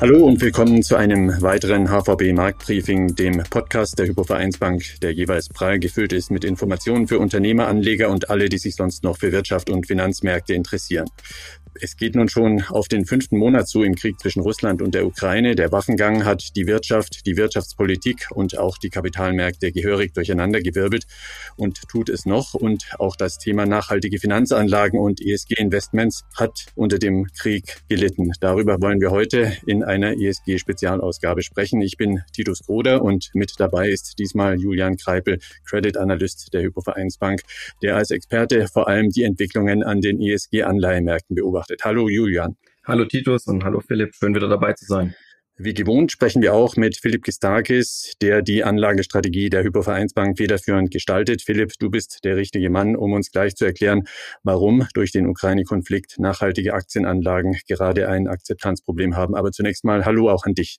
Hallo und willkommen zu einem weiteren HVB Marktbriefing, dem Podcast der Hypovereinsbank, der jeweils prall gefüllt ist mit Informationen für Unternehmer, Anleger und alle, die sich sonst noch für Wirtschaft und Finanzmärkte interessieren. Es geht nun schon auf den fünften Monat zu im Krieg zwischen Russland und der Ukraine. Der Waffengang hat die Wirtschaft, die Wirtschaftspolitik und auch die Kapitalmärkte gehörig durcheinandergewirbelt und tut es noch. Und auch das Thema nachhaltige Finanzanlagen und ESG-Investments hat unter dem Krieg gelitten. Darüber wollen wir heute in einer ESG-Spezialausgabe sprechen. Ich bin Titus Groder und mit dabei ist diesmal Julian Kreipel, Credit Analyst der Hypovereinsbank, der als Experte vor allem die Entwicklungen an den ESG-Anleihemärkten beobachtet beobachtet. Hallo Julian. Hallo Titus und hallo Philipp, schön wieder dabei zu sein. Wie gewohnt sprechen wir auch mit Philipp Gistakis, der die Anlagestrategie der Hypovereinsbank federführend gestaltet. Philipp, du bist der richtige Mann, um uns gleich zu erklären, warum durch den Ukraine-Konflikt nachhaltige Aktienanlagen gerade ein Akzeptanzproblem haben. Aber zunächst mal Hallo auch an dich.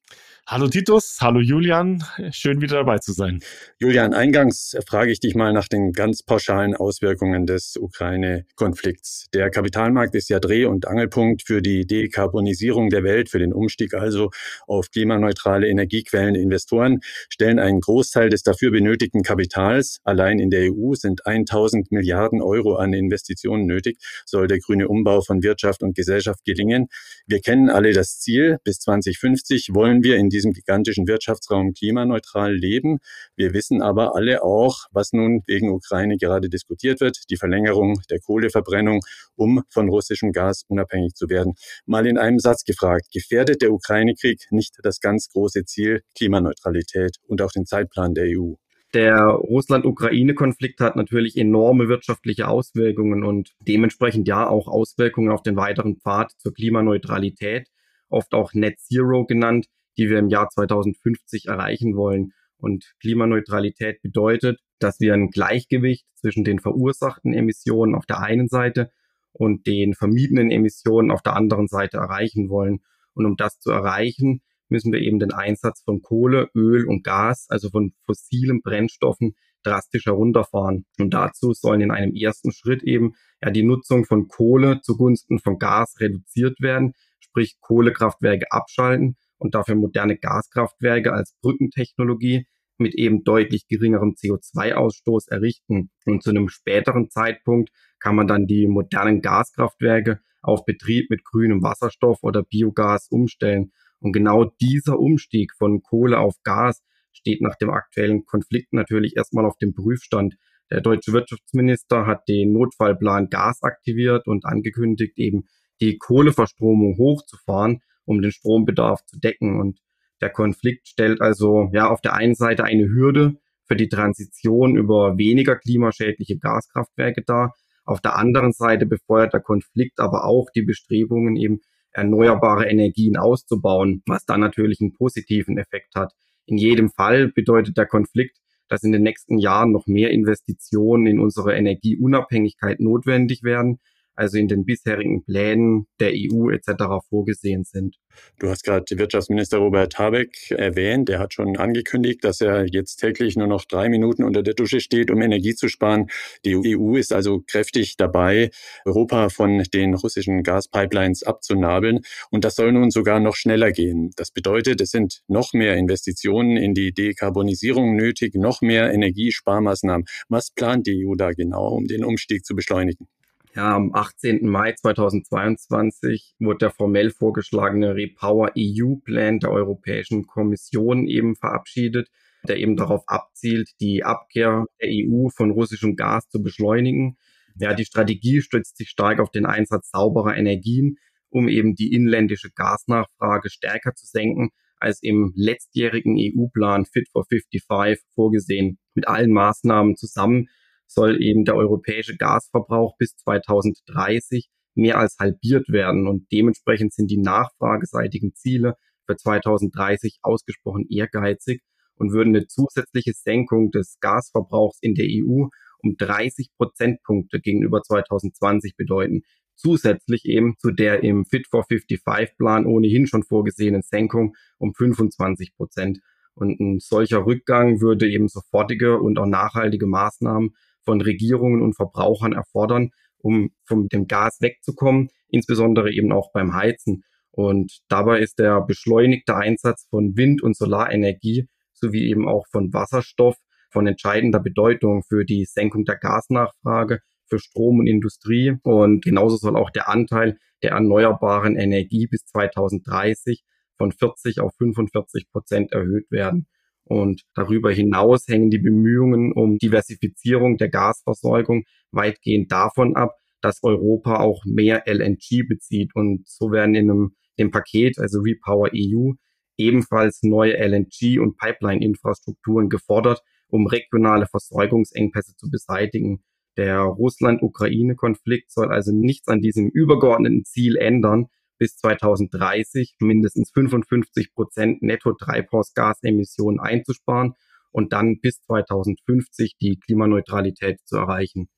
Hallo Titus, hallo Julian, schön wieder dabei zu sein. Julian, eingangs frage ich dich mal nach den ganz pauschalen Auswirkungen des Ukraine-Konflikts. Der Kapitalmarkt ist ja Dreh- und Angelpunkt für die Dekarbonisierung der Welt, für den Umstieg also auf klimaneutrale Energiequellen. Investoren stellen einen Großteil des dafür benötigten Kapitals. Allein in der EU sind 1000 Milliarden Euro an Investitionen nötig, soll der grüne Umbau von Wirtschaft und Gesellschaft gelingen. Wir kennen alle das Ziel. Bis 2050 wollen wir in diesem gigantischen Wirtschaftsraum klimaneutral leben. Wir wissen aber alle auch, was nun wegen Ukraine gerade diskutiert wird, die Verlängerung der Kohleverbrennung, um von russischem Gas unabhängig zu werden. Mal in einem Satz gefragt, gefährdet der Ukraine-Krieg nicht das ganz große Ziel Klimaneutralität und auch den Zeitplan der EU? Der Russland-Ukraine-Konflikt hat natürlich enorme wirtschaftliche Auswirkungen und dementsprechend ja auch Auswirkungen auf den weiteren Pfad zur Klimaneutralität, oft auch Net Zero genannt, die wir im Jahr 2050 erreichen wollen. Und Klimaneutralität bedeutet, dass wir ein Gleichgewicht zwischen den verursachten Emissionen auf der einen Seite und den vermiedenen Emissionen auf der anderen Seite erreichen wollen. Und um das zu erreichen, müssen wir eben den Einsatz von Kohle, Öl und Gas, also von fossilen Brennstoffen, drastisch herunterfahren. Und dazu sollen in einem ersten Schritt eben ja die Nutzung von Kohle zugunsten von Gas reduziert werden, sprich Kohlekraftwerke abschalten und dafür moderne Gaskraftwerke als Brückentechnologie mit eben deutlich geringerem CO2-Ausstoß errichten. Und zu einem späteren Zeitpunkt kann man dann die modernen Gaskraftwerke auf Betrieb mit grünem Wasserstoff oder Biogas umstellen. Und genau dieser Umstieg von Kohle auf Gas steht nach dem aktuellen Konflikt natürlich erstmal auf dem Prüfstand. Der deutsche Wirtschaftsminister hat den Notfallplan Gas aktiviert und angekündigt, eben die Kohleverstromung hochzufahren, um den Strombedarf zu decken. Und der Konflikt stellt also ja auf der einen Seite eine Hürde für die Transition über weniger klimaschädliche Gaskraftwerke dar. Auf der anderen Seite befeuert der Konflikt aber auch die Bestrebungen, eben erneuerbare Energien auszubauen, was dann natürlich einen positiven Effekt hat. In jedem Fall bedeutet der Konflikt, dass in den nächsten Jahren noch mehr Investitionen in unsere Energieunabhängigkeit notwendig werden, also in den bisherigen Plänen der EU etc. vorgesehen sind. Du hast gerade Wirtschaftsminister Robert Habeck erwähnt. Er hat schon angekündigt, dass er jetzt täglich nur noch drei Minuten unter der Dusche steht, um Energie zu sparen. Die EU ist also kräftig dabei, Europa von den russischen Gaspipelines abzunabeln. Und das soll nun sogar noch schneller gehen. Das bedeutet, es sind noch mehr Investitionen in die Dekarbonisierung nötig, noch mehr Energiesparmaßnahmen. Was plant die EU da genau, um den Umstieg zu beschleunigen? Ja, am 18. Mai 2022 wurde der formell vorgeschlagene Repower EU Plan der Europäischen Kommission eben verabschiedet, der eben darauf abzielt, die Abkehr der EU von russischem Gas zu beschleunigen. Ja, die Strategie stützt sich stark auf den Einsatz sauberer Energien, um eben die inländische Gasnachfrage stärker zu senken, als im letztjährigen EU-Plan Fit for 55 vorgesehen. Mit allen Maßnahmen zusammen soll eben der europäische Gasverbrauch bis 2030 mehr als halbiert werden und dementsprechend sind die nachfrageseitigen Ziele für 2030 ausgesprochen ehrgeizig und würden eine zusätzliche Senkung des Gasverbrauchs in der EU um 30 Prozentpunkte gegenüber 2020 bedeuten. Zusätzlich eben zu der im Fit for 55 Plan ohnehin schon vorgesehenen Senkung um 25 Prozent. Und ein solcher Rückgang würde eben sofortige und auch nachhaltige Maßnahmen von Regierungen und Verbrauchern erfordern, um von dem Gas wegzukommen, insbesondere eben auch beim Heizen. Und dabei ist der beschleunigte Einsatz von Wind- und Solarenergie sowie eben auch von Wasserstoff von entscheidender Bedeutung für die Senkung der Gasnachfrage, für Strom und Industrie. Und genauso soll auch der Anteil der erneuerbaren Energie bis 2030 von 40 auf 45 Prozent erhöht werden. Und darüber hinaus hängen die Bemühungen um Diversifizierung der Gasversorgung weitgehend davon ab, dass Europa auch mehr LNG bezieht. Und so werden in einem dem Paket, also Repower EU, ebenfalls neue LNG- und Pipeline-Infrastrukturen gefordert, um regionale Versorgungsengpässe zu beseitigen. Der Russland-Ukraine-Konflikt soll also nichts an diesem übergeordneten Ziel ändern, bis 2030 mindestens 55 Prozent Netto-Treibhausgasemissionen einzusparen und dann bis 2050 die Klimaneutralität zu erreichen.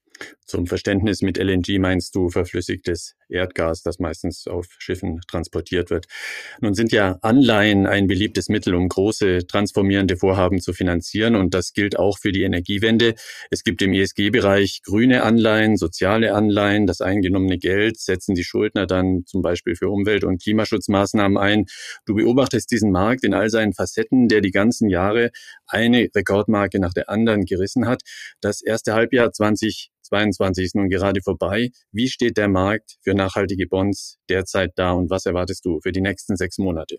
Zum Verständnis mit LNG meinst du verflüssigtes Erdgas, das meistens auf Schiffen transportiert wird. Nun sind ja Anleihen ein beliebtes Mittel, um große transformierende Vorhaben zu finanzieren und das gilt auch für die Energiewende. Es gibt im ESG-Bereich grüne Anleihen, soziale Anleihen. Das eingenommene Geld setzen die Schuldner dann zum Beispiel für Umwelt- und Klimaschutzmaßnahmen ein. Du beobachtest diesen Markt in all seinen Facetten, der die ganzen Jahre eine Rekordmarke nach der anderen gerissen hat. Das erste Halbjahr 20 2022 ist nun gerade vorbei. Wie steht der Markt für nachhaltige Bonds derzeit da und was erwartest du für die nächsten sechs Monate?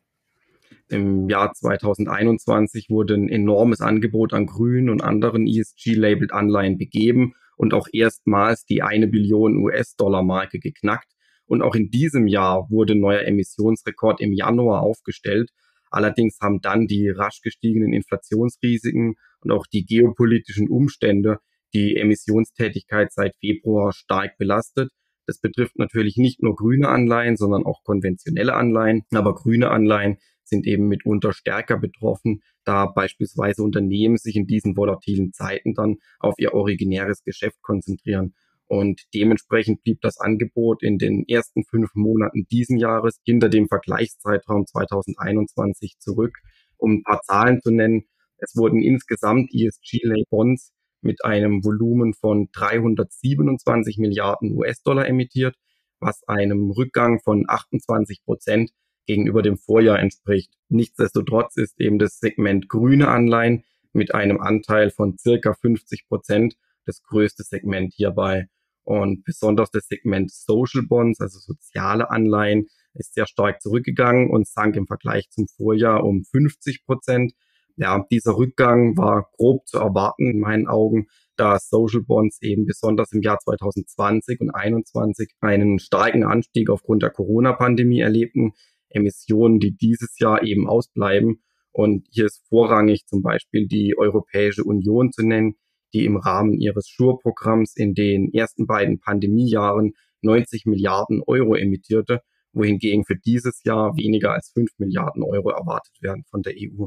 Im Jahr 2021 wurde ein enormes Angebot an grünen und anderen ESG-labeled Anleihen begeben und auch erstmals die eine Billion US-Dollar-Marke geknackt. Und auch in diesem Jahr wurde ein neuer Emissionsrekord im Januar aufgestellt. Allerdings haben dann die rasch gestiegenen Inflationsrisiken und auch die geopolitischen Umstände die Emissionstätigkeit seit Februar stark belastet. Das betrifft natürlich nicht nur grüne Anleihen, sondern auch konventionelle Anleihen. Aber grüne Anleihen sind eben mitunter stärker betroffen, da beispielsweise Unternehmen sich in diesen volatilen Zeiten dann auf ihr originäres Geschäft konzentrieren. Und dementsprechend blieb das Angebot in den ersten fünf Monaten diesen Jahres hinter dem Vergleichszeitraum 2021 zurück. Um ein paar Zahlen zu nennen, es wurden insgesamt ESG-Bonds mit einem Volumen von 327 Milliarden US-Dollar emittiert, was einem Rückgang von 28 Prozent gegenüber dem Vorjahr entspricht. Nichtsdestotrotz ist eben das Segment grüne Anleihen mit einem Anteil von circa 50 Prozent das größte Segment hierbei. Und besonders das Segment Social Bonds, also soziale Anleihen, ist sehr stark zurückgegangen und sank im Vergleich zum Vorjahr um 50 Prozent. Ja, dieser Rückgang war grob zu erwarten in meinen Augen, da Social Bonds eben besonders im Jahr 2020 und 2021 einen starken Anstieg aufgrund der Corona-Pandemie erlebten. Emissionen, die dieses Jahr eben ausbleiben. Und hier ist vorrangig zum Beispiel die Europäische Union zu nennen, die im Rahmen ihres Schur-Programms in den ersten beiden Pandemiejahren 90 Milliarden Euro emittierte, wohingegen für dieses Jahr weniger als 5 Milliarden Euro erwartet werden von der EU.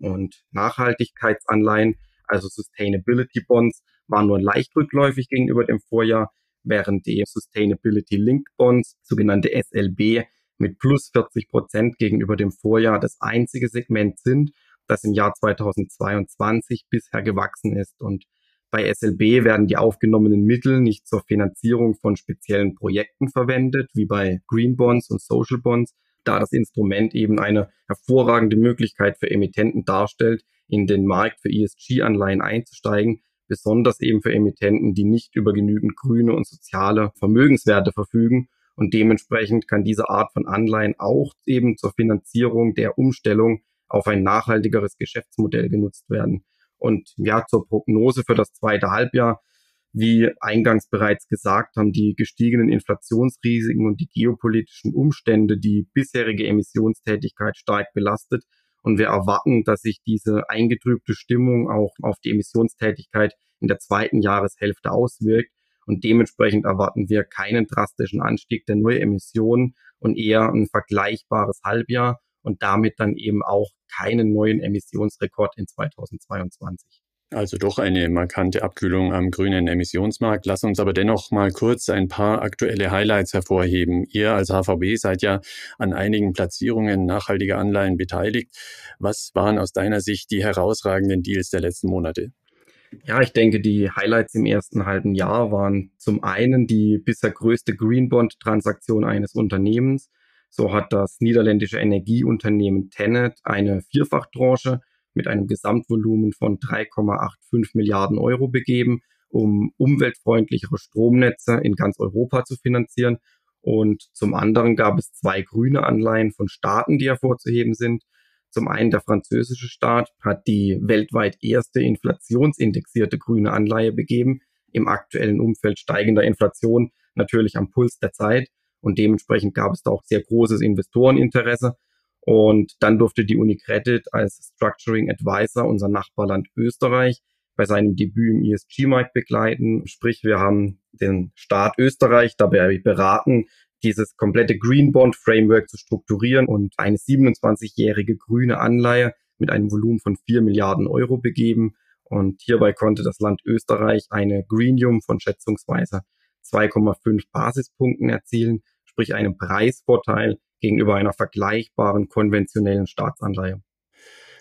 Und Nachhaltigkeitsanleihen, also Sustainability Bonds, waren nur leicht rückläufig gegenüber dem Vorjahr, während die Sustainability Linked Bonds, sogenannte SLB, mit plus 40 Prozent gegenüber dem Vorjahr das einzige Segment sind, das im Jahr 2022 bisher gewachsen ist. Und bei SLB werden die aufgenommenen Mittel nicht zur Finanzierung von speziellen Projekten verwendet, wie bei Green Bonds und Social Bonds, da das Instrument eben eine hervorragende Möglichkeit für Emittenten darstellt, in den Markt für ESG-Anleihen einzusteigen, besonders eben für Emittenten, die nicht über genügend grüne und soziale Vermögenswerte verfügen. Und dementsprechend kann diese Art von Anleihen auch eben zur Finanzierung der Umstellung auf ein nachhaltigeres Geschäftsmodell genutzt werden. Und ja, zur Prognose für das zweite Halbjahr wie eingangs bereits gesagt, haben die gestiegenen Inflationsrisiken und die geopolitischen Umstände die bisherige Emissionstätigkeit stark belastet. Und wir erwarten, dass sich diese eingetrübte Stimmung auch auf die Emissionstätigkeit in der zweiten Jahreshälfte auswirkt. Und dementsprechend erwarten wir keinen drastischen Anstieg der Neuemissionen und eher ein vergleichbares Halbjahr und damit dann eben auch keinen neuen Emissionsrekord in 2022. Also doch eine markante Abkühlung am grünen Emissionsmarkt. Lass uns aber dennoch mal kurz ein paar aktuelle Highlights hervorheben. Ihr als HVB seid ja an einigen Platzierungen nachhaltiger Anleihen beteiligt. Was waren aus deiner Sicht die herausragenden Deals der letzten Monate? Ja, ich denke, die Highlights im ersten halben Jahr waren zum einen die bisher größte Green Bond Transaktion eines Unternehmens. So hat das niederländische Energieunternehmen Tenet eine Vierfachtranche mit einem Gesamtvolumen von 3,85 Milliarden Euro begeben, um umweltfreundlichere Stromnetze in ganz Europa zu finanzieren. Und zum anderen gab es zwei grüne Anleihen von Staaten, die hervorzuheben sind. Zum einen der französische Staat hat die weltweit erste inflationsindexierte grüne Anleihe begeben, im aktuellen Umfeld steigender Inflation natürlich am Puls der Zeit. Und dementsprechend gab es da auch sehr großes Investoreninteresse. Und dann durfte die UniCredit als Structuring Advisor unser Nachbarland Österreich bei seinem Debüt im ESG-Markt begleiten. Sprich, wir haben den Staat Österreich dabei beraten, dieses komplette Green Bond Framework zu strukturieren und eine 27-jährige grüne Anleihe mit einem Volumen von 4 Milliarden Euro begeben. Und hierbei konnte das Land Österreich eine Greenium von schätzungsweise 2,5 Basispunkten erzielen, sprich einen Preisvorteil gegenüber einer vergleichbaren konventionellen Staatsanleihe.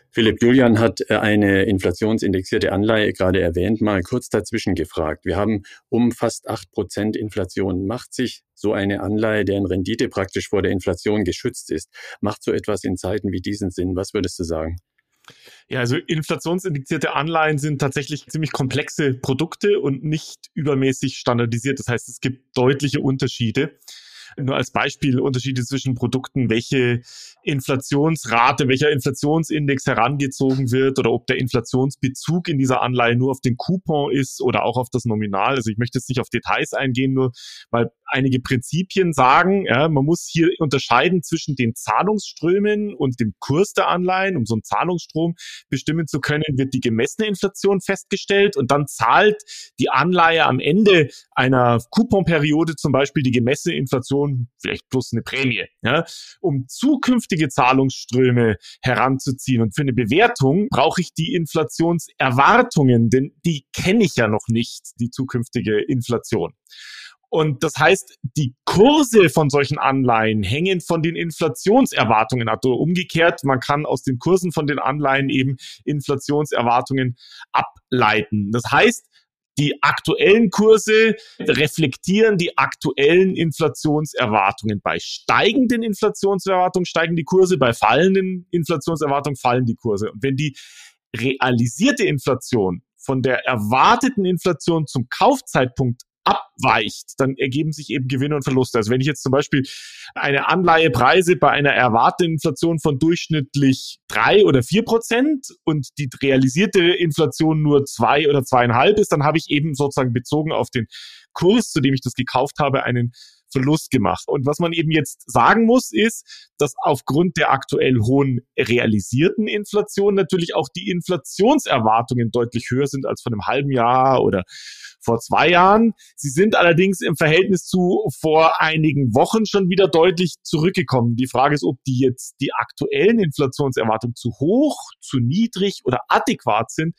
Philipp Julian hat äh, eine inflationsindexierte Anleihe gerade erwähnt, mal kurz dazwischen gefragt. Wir haben um fast acht Prozent Inflation. Macht sich so eine Anleihe, deren Rendite praktisch vor der Inflation geschützt ist, macht so etwas in Zeiten wie diesen Sinn? Was würdest du sagen? Ja, also inflationsindizierte Anleihen sind tatsächlich ziemlich komplexe Produkte und nicht übermäßig standardisiert. Das heißt, es gibt deutliche Unterschiede. Nur als Beispiel Unterschiede zwischen Produkten, welche Inflationsrate, welcher Inflationsindex herangezogen wird oder ob der Inflationsbezug in dieser Anleihe nur auf den Coupon ist oder auch auf das Nominal. Also ich möchte jetzt nicht auf Details eingehen, nur weil einige Prinzipien sagen, ja, man muss hier unterscheiden zwischen den Zahlungsströmen und dem Kurs der Anleihen. Um so einen Zahlungsstrom bestimmen zu können, wird die gemessene Inflation festgestellt und dann zahlt die Anleihe am Ende einer Couponperiode zum Beispiel die gemessene Inflation vielleicht plus eine Prämie. Ja. Um zukünftige Zahlungsströme heranzuziehen und für eine Bewertung brauche ich die Inflationserwartungen, denn die kenne ich ja noch nicht, die zukünftige Inflation. Und das heißt, die Kurse von solchen Anleihen hängen von den Inflationserwartungen ab. Oder umgekehrt, man kann aus den Kursen von den Anleihen eben Inflationserwartungen ableiten. Das heißt, die aktuellen Kurse reflektieren die aktuellen Inflationserwartungen. Bei steigenden Inflationserwartungen steigen die Kurse, bei fallenden Inflationserwartungen fallen die Kurse. Und wenn die realisierte Inflation von der erwarteten Inflation zum Kaufzeitpunkt abweicht, dann ergeben sich eben Gewinne und Verluste. Also wenn ich jetzt zum Beispiel eine Anleihe preise bei einer erwarteten Inflation von durchschnittlich drei oder vier Prozent und die realisierte Inflation nur zwei oder zweieinhalb ist, dann habe ich eben sozusagen bezogen auf den Kurs, zu dem ich das gekauft habe, einen Verlust gemacht. Und was man eben jetzt sagen muss, ist, dass aufgrund der aktuell hohen realisierten Inflation natürlich auch die Inflationserwartungen deutlich höher sind als von einem halben Jahr oder vor zwei Jahren. Sie sind allerdings im Verhältnis zu vor einigen Wochen schon wieder deutlich zurückgekommen. Die Frage ist, ob die jetzt die aktuellen Inflationserwartungen zu hoch, zu niedrig oder adäquat sind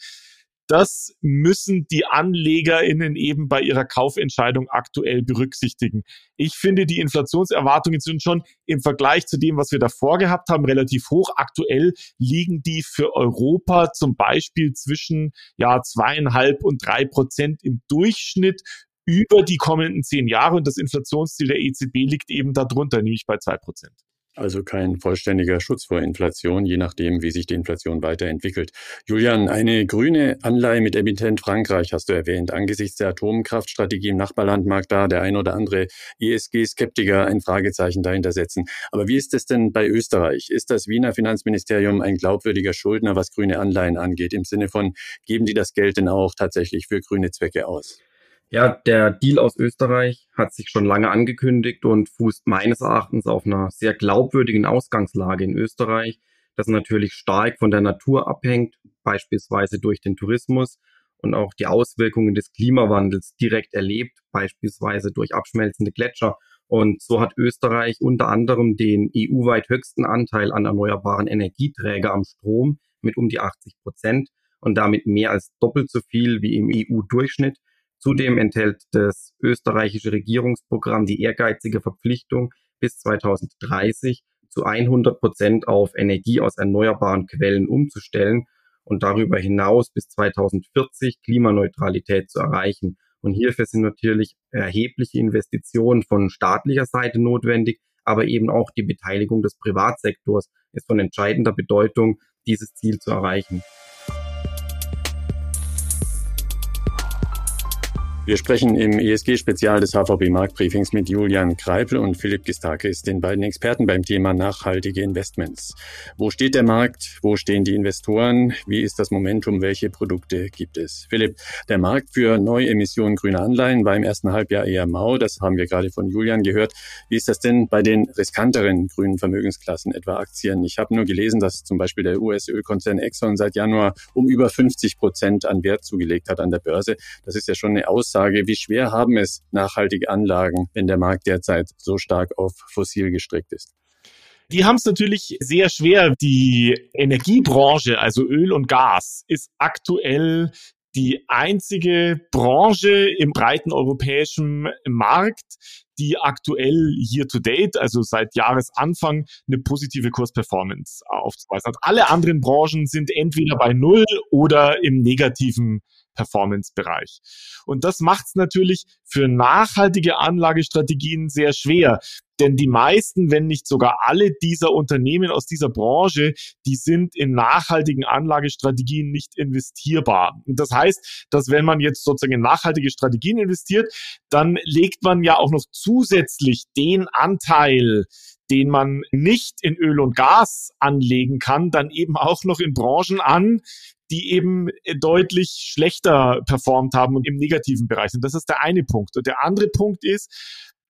das müssen die AnlegerInnen eben bei ihrer Kaufentscheidung aktuell berücksichtigen. Ich finde, die Inflationserwartungen sind schon im Vergleich zu dem, was wir davor gehabt haben, relativ hoch. Aktuell liegen die für Europa zum Beispiel zwischen ja, zweieinhalb und drei Prozent im Durchschnitt über die kommenden zehn Jahre und das Inflationsziel der EZB liegt eben darunter, nämlich bei zwei Prozent. Also kein vollständiger Schutz vor Inflation, je nachdem, wie sich die Inflation weiterentwickelt. Julian, eine grüne Anleihe mit Emittent Frankreich hast du erwähnt. Angesichts der Atomkraftstrategie im Nachbarland mag da der ein oder andere ESG-Skeptiker ein Fragezeichen dahinter setzen. Aber wie ist es denn bei Österreich? Ist das Wiener Finanzministerium ein glaubwürdiger Schuldner, was grüne Anleihen angeht? Im Sinne von, geben die das Geld denn auch tatsächlich für grüne Zwecke aus? Ja, der Deal aus Österreich hat sich schon lange angekündigt und fußt meines Erachtens auf einer sehr glaubwürdigen Ausgangslage in Österreich, das natürlich stark von der Natur abhängt, beispielsweise durch den Tourismus und auch die Auswirkungen des Klimawandels direkt erlebt, beispielsweise durch abschmelzende Gletscher. Und so hat Österreich unter anderem den EU-weit höchsten Anteil an erneuerbaren Energieträger am Strom mit um die 80 Prozent und damit mehr als doppelt so viel wie im EU-Durchschnitt. Zudem enthält das österreichische Regierungsprogramm die ehrgeizige Verpflichtung, bis 2030 zu 100 Prozent auf Energie aus erneuerbaren Quellen umzustellen und darüber hinaus bis 2040 Klimaneutralität zu erreichen. Und hierfür sind natürlich erhebliche Investitionen von staatlicher Seite notwendig, aber eben auch die Beteiligung des Privatsektors ist von entscheidender Bedeutung, dieses Ziel zu erreichen. Wir sprechen im ESG-Spezial des HVB Marktbriefings mit Julian Kreipel und Philipp Gistakis, den beiden Experten beim Thema nachhaltige Investments. Wo steht der Markt? Wo stehen die Investoren? Wie ist das Momentum? Welche Produkte gibt es? Philipp, der Markt für Neuemissionen grüner Anleihen war im ersten Halbjahr eher mau. Das haben wir gerade von Julian gehört. Wie ist das denn bei den riskanteren grünen Vermögensklassen, etwa Aktien? Ich habe nur gelesen, dass zum Beispiel der US-Ölkonzern Exxon seit Januar um über 50 Prozent an Wert zugelegt hat an der Börse. Das ist ja schon eine Aussage Aussage, wie schwer haben es nachhaltige Anlagen, wenn der Markt derzeit so stark auf fossil gestrickt ist? Die haben es natürlich sehr schwer. Die Energiebranche, also Öl und Gas, ist aktuell die einzige Branche im breiten europäischen Markt, die aktuell year to date, also seit Jahresanfang, eine positive Kursperformance aufzuweisen hat. Alle anderen Branchen sind entweder bei Null oder im negativen Performance-Bereich. Und das macht es natürlich für nachhaltige Anlagestrategien sehr schwer. Denn die meisten, wenn nicht sogar alle dieser Unternehmen aus dieser Branche, die sind in nachhaltigen Anlagestrategien nicht investierbar. Und das heißt, dass wenn man jetzt sozusagen in nachhaltige Strategien investiert, dann legt man ja auch noch zusätzlich den Anteil, den man nicht in Öl und Gas anlegen kann, dann eben auch noch in Branchen an, die eben äh, deutlich schlechter performt haben und im negativen Bereich sind. Das ist der eine Punkt. Und der andere Punkt ist,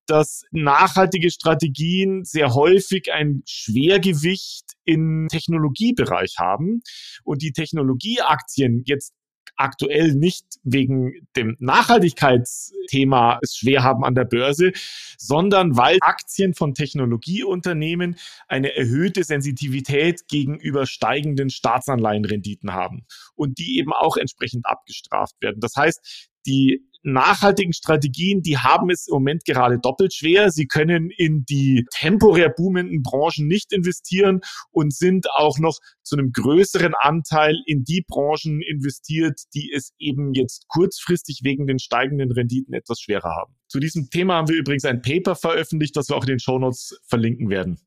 dass nachhaltige Strategien sehr häufig ein Schwergewicht im Technologiebereich haben und die Technologieaktien jetzt aktuell nicht wegen dem Nachhaltigkeitsthema es schwer haben an der Börse, sondern weil Aktien von Technologieunternehmen eine erhöhte Sensitivität gegenüber steigenden Staatsanleihenrenditen haben und die eben auch entsprechend abgestraft werden. Das heißt, die nachhaltigen Strategien, die haben es im Moment gerade doppelt schwer. Sie können in die temporär boomenden Branchen nicht investieren und sind auch noch zu einem größeren Anteil in die Branchen investiert, die es eben jetzt kurzfristig wegen den steigenden Renditen etwas schwerer haben. Zu diesem Thema haben wir übrigens ein Paper veröffentlicht, das wir auch in den Shownotes verlinken werden.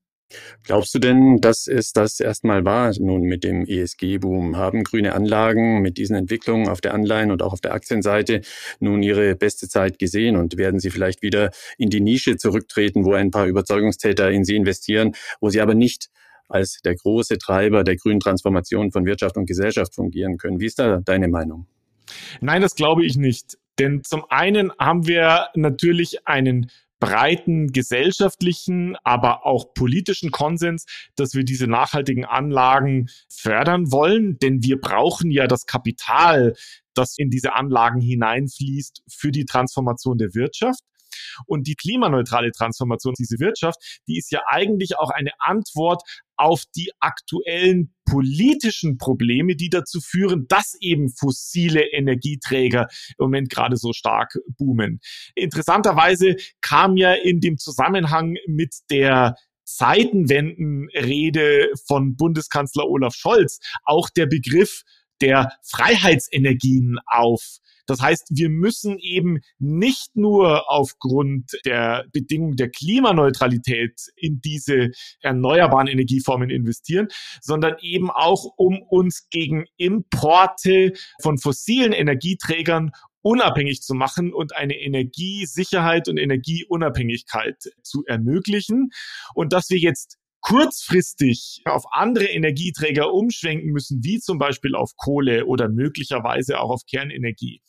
Glaubst du denn, dass es das erstmal war nun mit dem ESG-Boom? Haben grüne Anlagen mit diesen Entwicklungen auf der Anleihen- und auch auf der Aktienseite nun ihre beste Zeit gesehen und werden sie vielleicht wieder in die Nische zurücktreten, wo ein paar Überzeugungstäter in sie investieren, wo sie aber nicht als der große Treiber der grünen Transformation von Wirtschaft und Gesellschaft fungieren können? Wie ist da deine Meinung? Nein, das glaube ich nicht. Denn zum einen haben wir natürlich einen breiten gesellschaftlichen, aber auch politischen Konsens, dass wir diese nachhaltigen Anlagen fördern wollen, denn wir brauchen ja das Kapital, das in diese Anlagen hineinfließt für die Transformation der Wirtschaft. Und die klimaneutrale Transformation dieser Wirtschaft, die ist ja eigentlich auch eine Antwort auf die aktuellen politischen Probleme, die dazu führen, dass eben fossile Energieträger im Moment gerade so stark boomen. Interessanterweise kam ja in dem Zusammenhang mit der Zeitenwendenrede von Bundeskanzler Olaf Scholz auch der Begriff der Freiheitsenergien auf. Das heißt, wir müssen eben nicht nur aufgrund der Bedingung der Klimaneutralität in diese erneuerbaren Energieformen investieren, sondern eben auch, um uns gegen Importe von fossilen Energieträgern unabhängig zu machen und eine Energiesicherheit und Energieunabhängigkeit zu ermöglichen. Und dass wir jetzt kurzfristig auf andere Energieträger umschwenken müssen, wie zum Beispiel auf Kohle oder möglicherweise auch auf Kernenergie.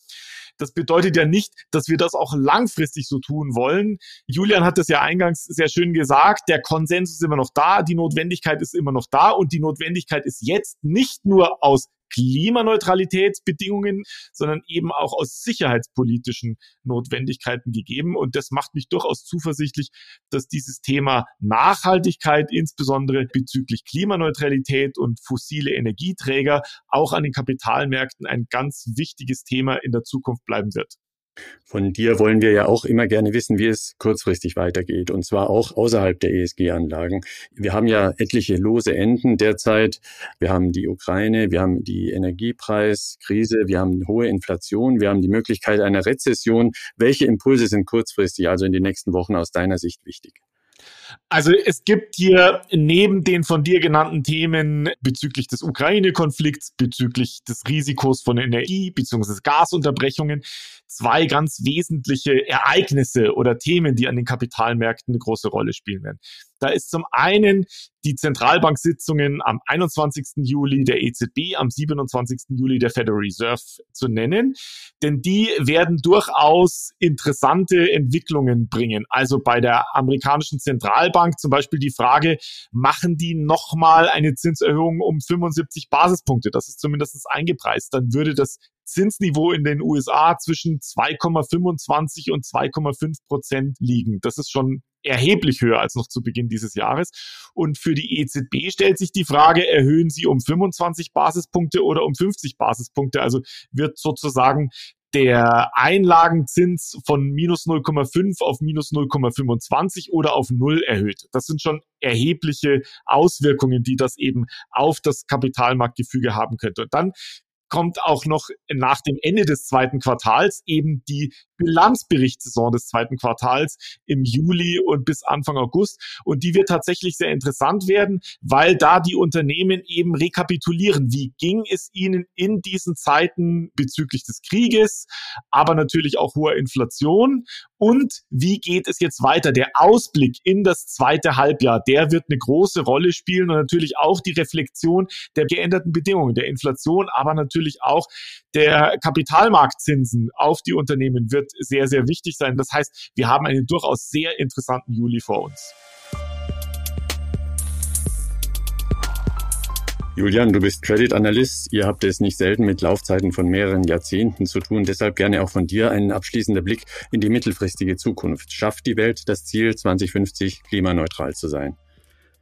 Das bedeutet ja nicht, dass wir das auch langfristig so tun wollen. Julian hat das ja eingangs sehr schön gesagt. Der Konsens ist immer noch da, die Notwendigkeit ist immer noch da und die Notwendigkeit ist jetzt nicht nur aus Klimaneutralitätsbedingungen, sondern eben auch aus sicherheitspolitischen Notwendigkeiten gegeben. Und das macht mich durchaus zuversichtlich, dass dieses Thema Nachhaltigkeit, insbesondere bezüglich Klimaneutralität und fossile Energieträger, auch an den Kapitalmärkten ein ganz wichtiges Thema in der Zukunft bleiben wird. Von dir wollen wir ja auch immer gerne wissen, wie es kurzfristig weitergeht, und zwar auch außerhalb der ESG-Anlagen. Wir haben ja etliche lose Enden derzeit. Wir haben die Ukraine, wir haben die Energiepreiskrise, wir haben hohe Inflation, wir haben die Möglichkeit einer Rezession. Welche Impulse sind kurzfristig, also in den nächsten Wochen aus deiner Sicht wichtig? Also es gibt hier neben den von dir genannten Themen bezüglich des Ukraine-Konflikts, bezüglich des Risikos von Energie bzw. Gasunterbrechungen zwei ganz wesentliche Ereignisse oder Themen, die an den Kapitalmärkten eine große Rolle spielen werden. Da ist zum einen die Zentralbanksitzungen am 21. Juli der EZB, am 27. Juli der Federal Reserve zu nennen, denn die werden durchaus interessante Entwicklungen bringen. Also bei der amerikanischen Zentralbank zum Beispiel die Frage, machen die nochmal eine Zinserhöhung um 75 Basispunkte? Das ist zumindest eingepreist. Dann würde das Zinsniveau in den USA zwischen 2,25 und 2,5 Prozent liegen. Das ist schon erheblich höher als noch zu Beginn dieses Jahres. Und für die EZB stellt sich die Frage, erhöhen sie um 25 Basispunkte oder um 50 Basispunkte? Also wird sozusagen der Einlagenzins von minus 0,5 auf minus 0,25 oder auf null erhöht. Das sind schon erhebliche Auswirkungen, die das eben auf das Kapitalmarktgefüge haben könnte. Und dann kommt auch noch nach dem Ende des zweiten Quartals eben die Bilanzberichtssaison des zweiten Quartals im Juli und bis Anfang August. Und die wird tatsächlich sehr interessant werden, weil da die Unternehmen eben rekapitulieren, wie ging es ihnen in diesen Zeiten bezüglich des Krieges, aber natürlich auch hoher Inflation und wie geht es jetzt weiter? Der Ausblick in das zweite Halbjahr, der wird eine große Rolle spielen und natürlich auch die Reflexion der geänderten Bedingungen, der Inflation, aber natürlich natürlich auch der Kapitalmarktzinsen auf die Unternehmen wird sehr, sehr wichtig sein. Das heißt, wir haben einen durchaus sehr interessanten Juli vor uns. Julian, du bist Credit Analyst. Ihr habt es nicht selten mit Laufzeiten von mehreren Jahrzehnten zu tun. Deshalb gerne auch von dir ein abschließender Blick in die mittelfristige Zukunft. Schafft die Welt das Ziel, 2050 klimaneutral zu sein?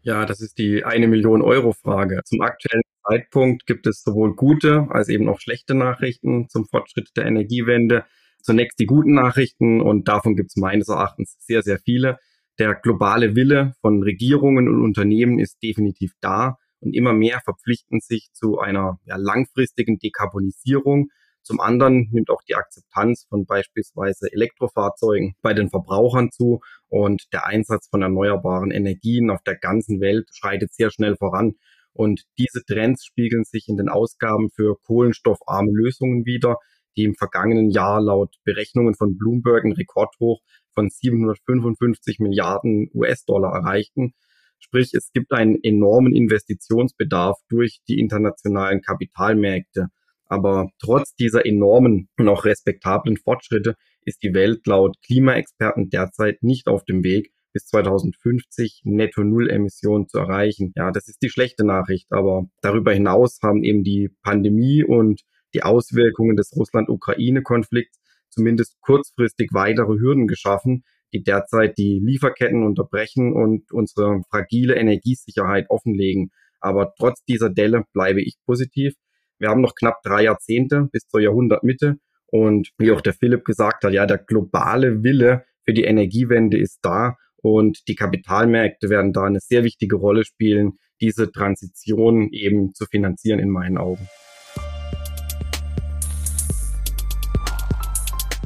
Ja, das ist die eine Million Euro Frage. Zum aktuellen Zeitpunkt gibt es sowohl gute als eben auch schlechte Nachrichten zum Fortschritt der Energiewende. Zunächst die guten Nachrichten und davon gibt es meines Erachtens sehr, sehr viele. Der globale Wille von Regierungen und Unternehmen ist definitiv da und immer mehr verpflichten sich zu einer ja, langfristigen Dekarbonisierung. Zum anderen nimmt auch die Akzeptanz von beispielsweise Elektrofahrzeugen bei den Verbrauchern zu und der Einsatz von erneuerbaren Energien auf der ganzen Welt schreitet sehr schnell voran. Und diese Trends spiegeln sich in den Ausgaben für kohlenstoffarme Lösungen wieder, die im vergangenen Jahr laut Berechnungen von Bloomberg ein Rekordhoch von 755 Milliarden US-Dollar erreichten. Sprich, es gibt einen enormen Investitionsbedarf durch die internationalen Kapitalmärkte. Aber trotz dieser enormen und auch respektablen Fortschritte ist die Welt laut Klimaexperten derzeit nicht auf dem Weg, bis 2050 netto Null Emissionen zu erreichen. Ja, das ist die schlechte Nachricht. Aber darüber hinaus haben eben die Pandemie und die Auswirkungen des Russland-Ukraine-Konflikts zumindest kurzfristig weitere Hürden geschaffen, die derzeit die Lieferketten unterbrechen und unsere fragile Energiesicherheit offenlegen. Aber trotz dieser Delle bleibe ich positiv. Wir haben noch knapp drei Jahrzehnte bis zur Jahrhundertmitte. Und wie auch der Philipp gesagt hat, ja, der globale Wille für die Energiewende ist da und die Kapitalmärkte werden da eine sehr wichtige Rolle spielen, diese Transition eben zu finanzieren in meinen Augen.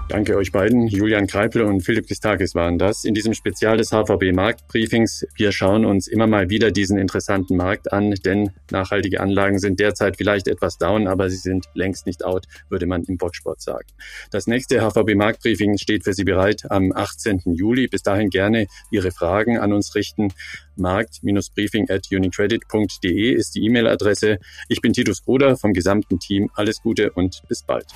Danke euch beiden. Julian Kreipel und Philipp Kistakis waren das. In diesem Spezial des HVB Marktbriefings. Wir schauen uns immer mal wieder diesen interessanten Markt an, denn nachhaltige Anlagen sind derzeit vielleicht etwas down, aber sie sind längst nicht out, würde man im Boxsport sagen. Das nächste HVB Marktbriefing steht für Sie bereit am 18. Juli. Bis dahin gerne Ihre Fragen an uns richten. Markt-briefing at unicredit.de ist die E-Mail-Adresse. Ich bin Titus Bruder vom gesamten Team. Alles Gute und bis bald.